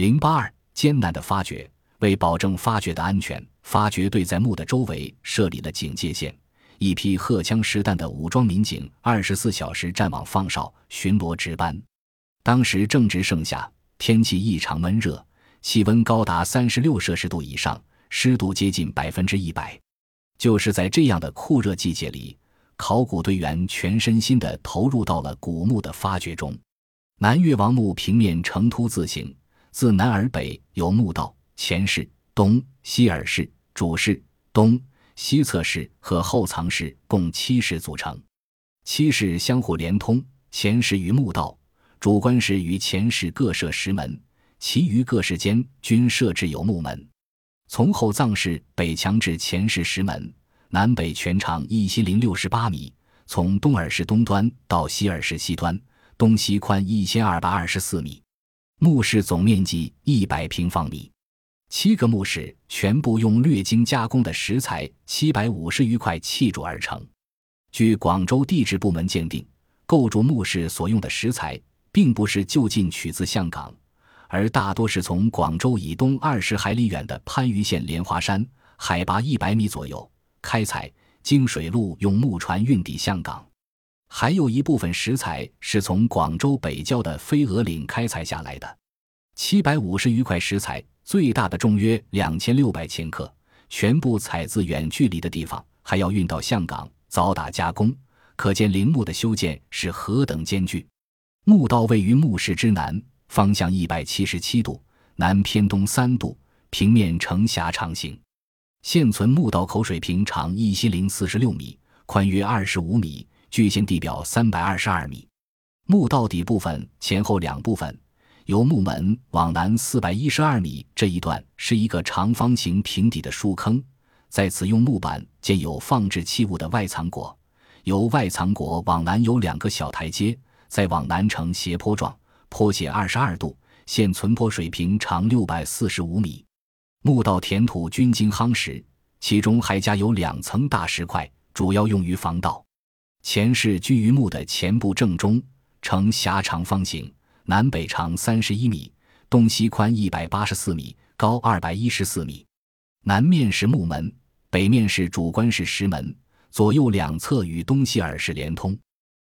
零八二艰难的发掘，为保证发掘的安全，发掘队在墓的周围设立了警戒线，一批荷枪实弹的武装民警二十四小时站岗放哨、巡逻值班。当时正值盛夏，天气异常闷热，气温高达三十六摄氏度以上，湿度接近百分之一百。就是在这样的酷热季节里，考古队员全身心地投入到了古墓的发掘中。南越王墓平面呈凸字形。自南而北有墓道，前室、东、西耳室、主室、东、西侧室和后藏室共七室组成，七室相互连通。前室与墓道、主棺室与前室各设石门，其余各室间均设置有木门。从后藏室北墙至前室石门，南北全长一千零六十八米，从东耳室东端到西耳室西端，东西宽一千二百二十四米。墓室总面积一百平方米，七个墓室全部用略经加工的石材七百五十余块砌筑而成。据广州地质部门鉴定，构筑墓室所用的石材并不是就近取自香港，而大多是从广州以东二十海里远的番禺县莲花山，海拔一百米左右开采，经水路用木船运抵香港。还有一部分石材是从广州北郊的飞鹅岭开采下来的，七百五十余块石材，最大的重约两千六百千克，全部采自远距离的地方，还要运到香港凿打加工，可见陵墓的修建是何等艰巨。墓道位于墓室之南，方向一百七十七度，南偏东三度，平面呈狭长形。现存墓道口水平长一千零四十六米，宽约二十五米。距现地表三百二十二米，墓道底部分前后两部分，由墓门往南四百一十二米这一段是一个长方形平底的树坑，在此用木板建有放置器物的外藏椁，由外藏椁往南有两个小台阶，再往南呈斜坡状，坡斜二十二度，现存坡水平长六百四十五米。墓道填土均经夯实，其中还加有两层大石块，主要用于防盗。前室居于墓的前部正中，呈狭长方形，南北长三十一米，东西宽一百八十四米，高二百一十四米。南面是木门，北面是主棺室石门，左右两侧与东西耳室连通。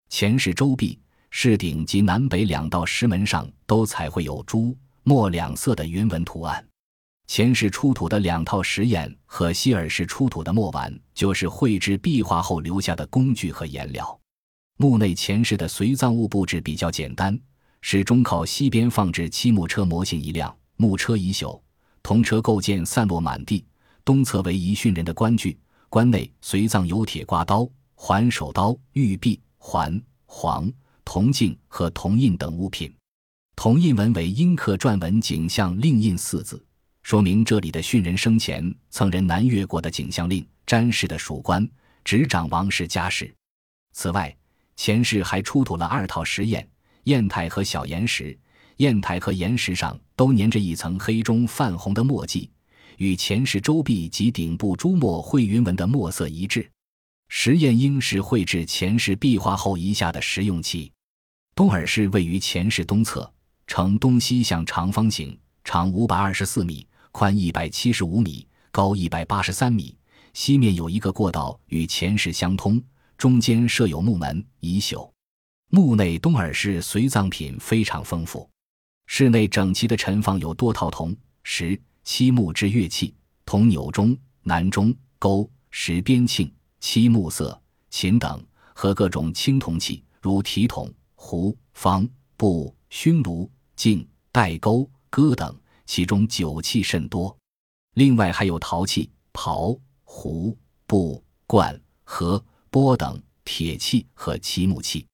前室周壁、室顶及南北两道石门上都彩绘有朱墨两色的云纹图案。前室出土的两套石砚和希尔氏出土的墨碗，就是绘制壁画后留下的工具和颜料。墓内前室的随葬物布置比较简单，室中靠西边放置漆木车模型一辆，木车已朽，铜车构件散落满地。东侧为遗训人的棺具，棺内随葬有铁刮刀、环手刀、玉璧、环、黄、铜镜和铜印等物品。铜印文为阴刻篆文，景象另印四字。说明这里的殉人生前曾人南越国的景象令，詹氏的属官，执掌王氏家事。此外，前世还出土了二套石砚，砚台和小岩石。砚台和岩石上都粘着一层黑中泛红的墨迹，与前世周壁及顶部朱墨绘云纹的墨色一致。石砚应是绘制前世壁画后遗下的实用器。东耳室位于前室东侧，呈东西向长方形，长五百二十四米。宽一百七十五米，高一百八十三米。西面有一个过道与前室相通，中间设有木门，已朽。墓内东耳室随葬品非常丰富，室内整齐的陈放有多套铜、石、漆木制乐器，铜钮钟、南钟、钩、石边磬、漆木色、琴等，和各种青铜器，如提桶、壶、方、布、熏炉、镜、带钩、戈等。其中酒器甚多，另外还有陶器、刨、壶、布、罐、盒、钵等铁器和漆木器，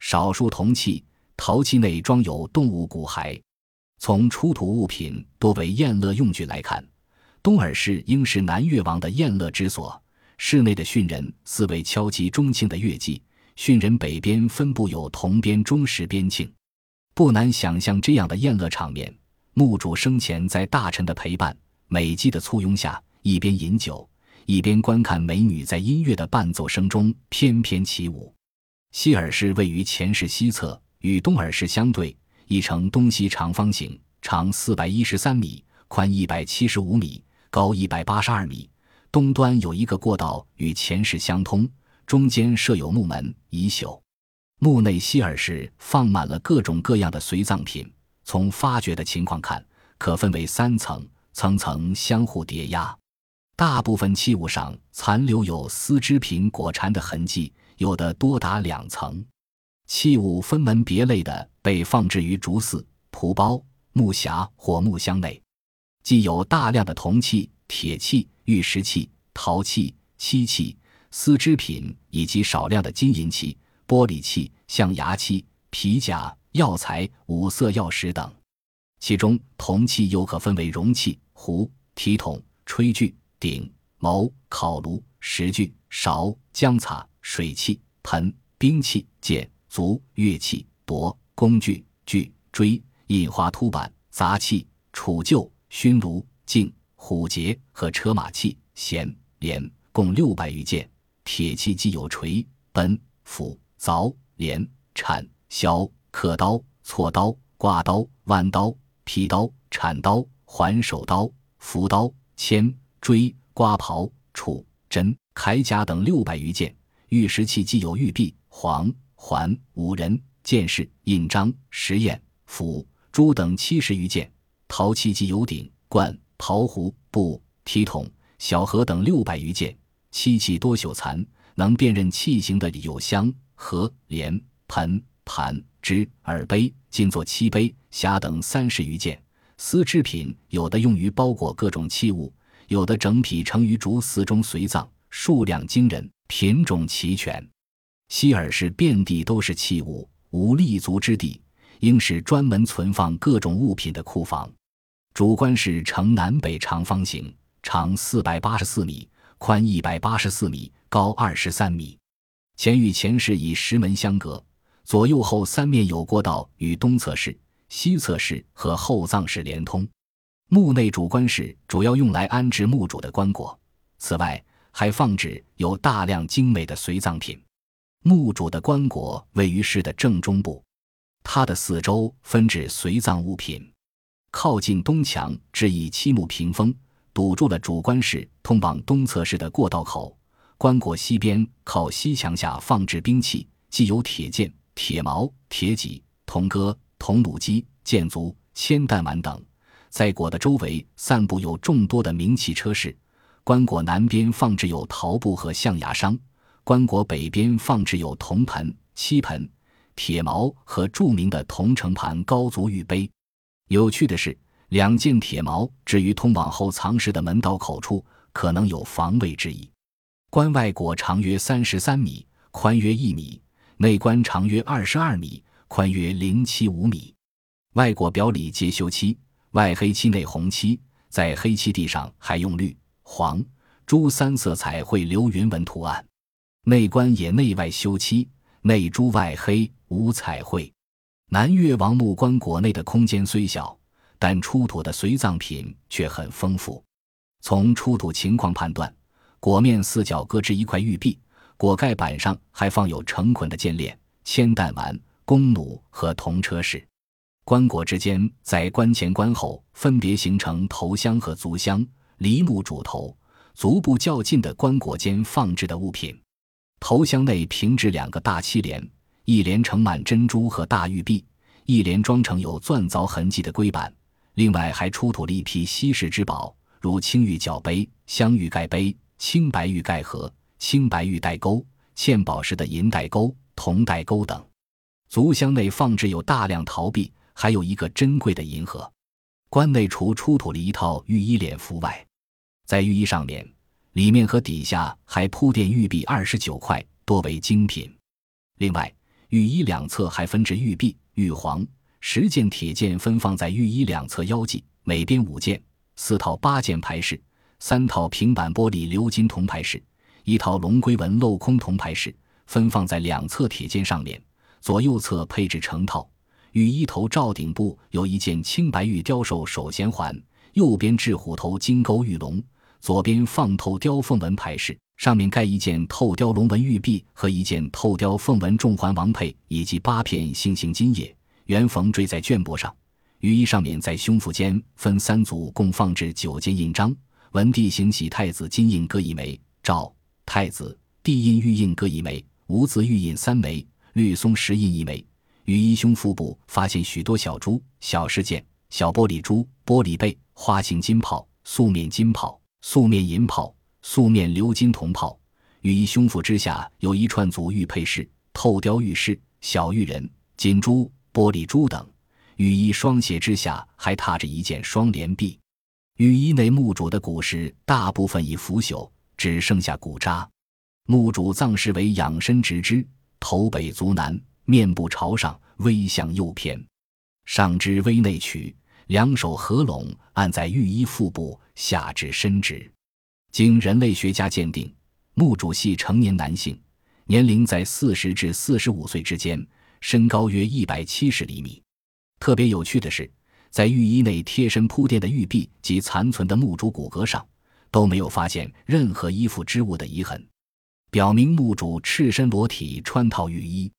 少数铜器、陶器内装有动物骨骸。从出土物品多为宴乐用具来看，东耳室应是南越王的宴乐之所。室内的殉人四位敲击钟磬的乐伎，殉人北边分布有铜边钟石边磬，不难想象这样的宴乐场面。墓主生前在大臣的陪伴、美姬的簇拥下，一边饮酒，一边观看美女在音乐的伴奏声中翩翩起舞。西耳室位于前室西侧，与东耳室相对，一呈东西长方形，长四百一十三米，宽一百七十五米，高一百八十二米。东端有一个过道与前室相通，中间设有木门，已朽。墓内希尔室放满了各种各样的随葬品。从发掘的情况看，可分为三层，层层相互叠压。大部分器物上残留有丝织品裹缠的痕迹，有的多达两层。器物分门别类的被放置于竹肆、蒲包、木匣或木箱内，既有大量的铜器、铁器、玉石器、陶器、漆器、丝织品，以及少量的金银器、玻璃器、象牙器、皮甲、药材、五色药石等。其中铜器又可分为容器、壶、提桶、炊具、鼎、谋、烤炉、石具、勺、浆擦、水器、盆、兵器、剑。足乐器、帛工具、锯锥、印花凸板、杂器、杵臼、熏炉、镜、虎节和车马器、弦、镰，共六百余件。铁器既有锤、奔、斧、凿、镰、铲、削、刻刀、锉刀、刮刀、弯刀、劈刀、铲刀、环手刀、斧刀、铅、锥、刮刨、杵、针、铠甲等六百余件。玉石器既有玉璧、黄。环、五人、剑士、印章、石砚、斧、珠等七十余件；陶器既有鼎、罐、陶壶、布、提桶、小盒等六百余件；漆器多朽残，能辨认器型的有香、盒、莲、盆、盘、之、耳杯、金座漆杯、匣等三十余件；丝织品有的用于包裹各种器物，有的整匹盛于竹肆中随葬，数量惊人，品种齐全。希尔是遍地都是器物，无立足之地，应是专门存放各种物品的库房。主棺室呈南北长方形，长四百八十四米，宽一百八十四米，高二十三米。前与前室以石门相隔，左右后三面有过道与东侧室、西侧室和后葬室连通。墓内主棺室主要用来安置墓主的棺椁，此外还放置有大量精美的随葬品。墓主的棺椁位于室的正中部，它的四周分置随葬物品。靠近东墙置以漆木屏风，堵住了主棺室通往东侧室的过道口。棺椁西边靠西墙下放置兵器，既有铁剑、铁矛、铁戟、铜戈、铜弩机、箭足、铅弹丸等。在椁的周围散布有众多的名器车饰。棺椁南边放置有陶布和象牙商。棺椁北边放置有铜盆、漆盆、铁矛和著名的铜盛盘高足玉杯。有趣的是，两件铁矛置于通往后藏室的门道口处，可能有防卫之意。棺外椁长约三十三米，宽约一米；内棺长约二十二米，宽约零七五米。外椁表里皆修漆，外黑漆内红漆，在黑漆地上还用绿、黄、朱三色彩绘流云纹图案。内棺也内外修漆，内朱外黑，无彩绘。南越王墓棺椁内的空间虽小，但出土的随葬品却很丰富。从出土情况判断，椁面四角各置一块玉璧，椁盖板上还放有成捆的剑链、铅弹丸、弓弩和铜车饰。棺椁之间，在棺前棺后分别形成头箱和足箱，离墓主头、足部较近的棺椁间放置的物品。头箱内平置两个大漆帘，一帘盛满珍珠和大玉璧，一帘装成有钻凿痕迹的龟板。另外还出土了一批稀世之宝，如青玉角杯、镶玉盖杯、青白玉盖盒、青白玉带钩、嵌宝石的银带钩、铜带钩等。足箱内放置有大量陶币，还有一个珍贵的银盒。棺内除出土了一套玉衣脸服外，在玉衣上面。里面和底下还铺垫玉璧二十九块，多为精品。另外，玉衣两侧还分置玉璧、玉璜，十件铁剑分放在玉衣两侧腰际，每边五件；四套八件牌饰，三套平板玻璃鎏金铜牌饰，一套龙龟纹镂空铜牌饰，分放在两侧铁剑上面，左右侧配置成套。玉衣头罩顶部有一件青白玉雕兽首衔环，右边置虎头金钩玉龙。左边放透雕凤纹牌饰，上面盖一件透雕龙纹玉璧和一件透雕凤纹重环王佩，以及八片星星金叶，圆缝缀在绢帛上。御衣上面在胸腹间分三组，共放置九件印章，文帝行喜太子金印各一枚，诏太子帝印玉印各一枚，无字玉印三枚，绿松石印一枚。御衣胸腹部发现许多小珠、小饰件、小玻璃珠、玻璃贝、花形金炮、素面金炮、素面银炮、素面鎏金铜炮。御衣胸腹之下有一串足玉佩饰、透雕玉饰、小玉人、锦珠、玻璃珠等。御衣双鞋之下还踏着一件双连臂。御衣内墓主的骨饰大部分已腐朽，只剩下骨渣。墓主葬式为仰身直肢，头北足南，面部朝上，微向右偏，上肢微内曲，两手合拢按在御衣腹部，下肢伸直。经人类学家鉴定，墓主系成年男性，年龄在四十至四十五岁之间，身高约一百七十厘米。特别有趣的是，在浴衣内贴身铺垫的玉璧及残存的墓主骨骼上，都没有发现任何衣服织物的遗痕，表明墓主赤身裸体穿套浴衣。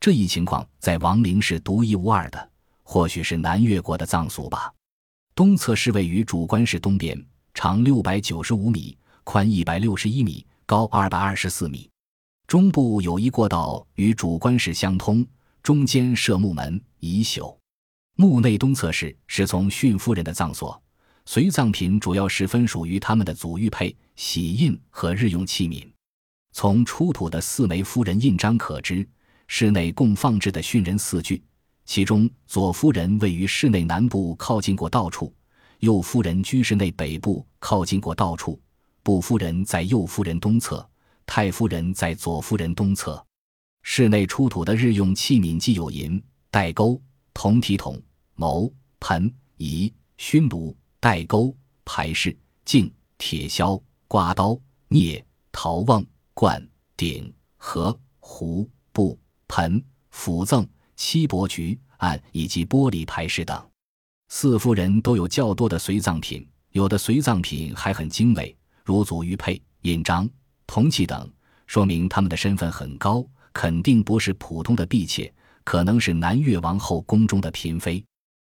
这一情况在王陵是独一无二的，或许是南越国的葬俗吧。东侧是位于主棺室东边，长六百九十五米，宽一百六十一米，高二百二十四米。中部有一过道与主棺室相通，中间设木门，以朽。墓内东侧室是从殉夫人的葬所，随葬品主要是分属于他们的祖玉佩、玺印和日用器皿。从出土的四枚夫人印章可知，室内共放置的殉人四具，其中左夫人位于室内南部靠近过道处，右夫人居室内北部靠近过道处，布夫人在右夫人东侧，太夫人在左夫人东侧。室内出土的日用器皿既有银带钩。铜体桶、谋、盆、仪、熏炉、带钩、排式、镜、铁锹、刮刀、镊、陶瓮、罐、鼎、盒、壶、布、盆、斧赠、七帛菊案以及玻璃排式等。四夫人都有较多的随葬品，有的随葬品还很精美，如祖玉佩、印章、铜器等，说明他们的身份很高，肯定不是普通的婢妾。可能是南越王后宫中的嫔妃。